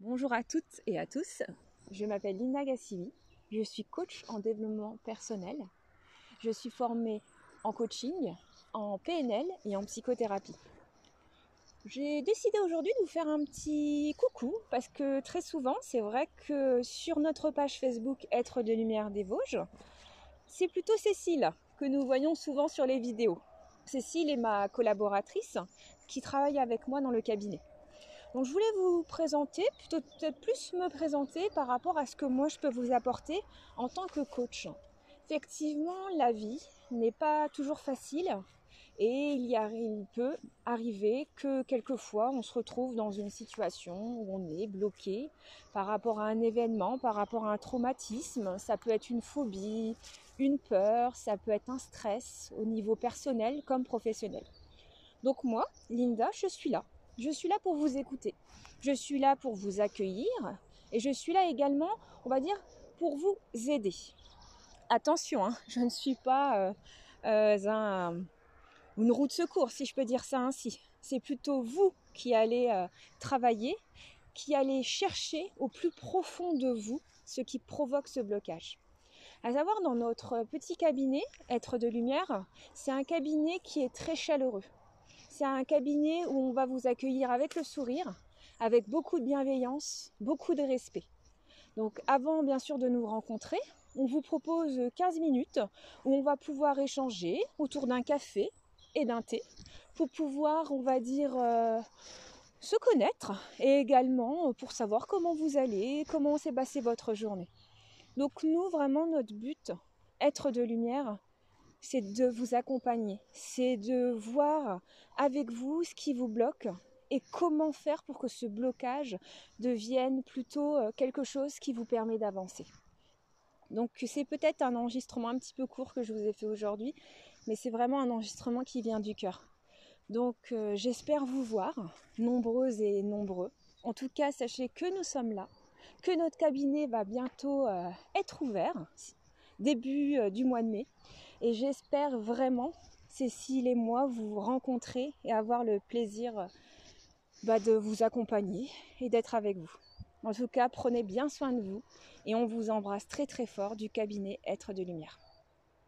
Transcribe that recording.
Bonjour à toutes et à tous, je m'appelle Linda Gassivi, je suis coach en développement personnel. Je suis formée en coaching, en PNL et en psychothérapie. J'ai décidé aujourd'hui de vous faire un petit coucou parce que très souvent, c'est vrai que sur notre page Facebook Être de Lumière des Vosges, c'est plutôt Cécile que nous voyons souvent sur les vidéos. Cécile est ma collaboratrice qui travaille avec moi dans le cabinet. Donc je voulais vous présenter, plutôt peut-être plus me présenter par rapport à ce que moi je peux vous apporter en tant que coach. Effectivement, la vie n'est pas toujours facile et il, y a, il peut arriver que quelquefois on se retrouve dans une situation où on est bloqué par rapport à un événement, par rapport à un traumatisme. Ça peut être une phobie, une peur, ça peut être un stress au niveau personnel comme professionnel. Donc moi, Linda, je suis là je suis là pour vous écouter. Je suis là pour vous accueillir et je suis là également, on va dire, pour vous aider. Attention, hein, je ne suis pas euh, euh, un, une roue de secours, si je peux dire ça ainsi. C'est plutôt vous qui allez euh, travailler, qui allez chercher au plus profond de vous ce qui provoque ce blocage. À savoir, dans notre petit cabinet, Être de Lumière, c'est un cabinet qui est très chaleureux. C'est un cabinet où on va vous accueillir avec le sourire, avec beaucoup de bienveillance, beaucoup de respect. Donc avant bien sûr de nous rencontrer, on vous propose 15 minutes où on va pouvoir échanger autour d'un café et d'un thé pour pouvoir, on va dire, euh, se connaître et également pour savoir comment vous allez, comment s'est passée votre journée. Donc nous, vraiment, notre but, être de lumière, c'est de vous accompagner, c'est de voir avec vous ce qui vous bloque et comment faire pour que ce blocage devienne plutôt euh, quelque chose qui vous permet d'avancer. Donc c'est peut-être un enregistrement un petit peu court que je vous ai fait aujourd'hui, mais c'est vraiment un enregistrement qui vient du cœur. Donc euh, j'espère vous voir, nombreuses et nombreux. En tout cas, sachez que nous sommes là, que notre cabinet va bientôt euh, être ouvert, début du mois de mai. Et j'espère vraiment, Cécile et moi, vous rencontrer et avoir le plaisir bah, de vous accompagner et d'être avec vous. En tout cas, prenez bien soin de vous et on vous embrasse très très fort du cabinet Être de Lumière.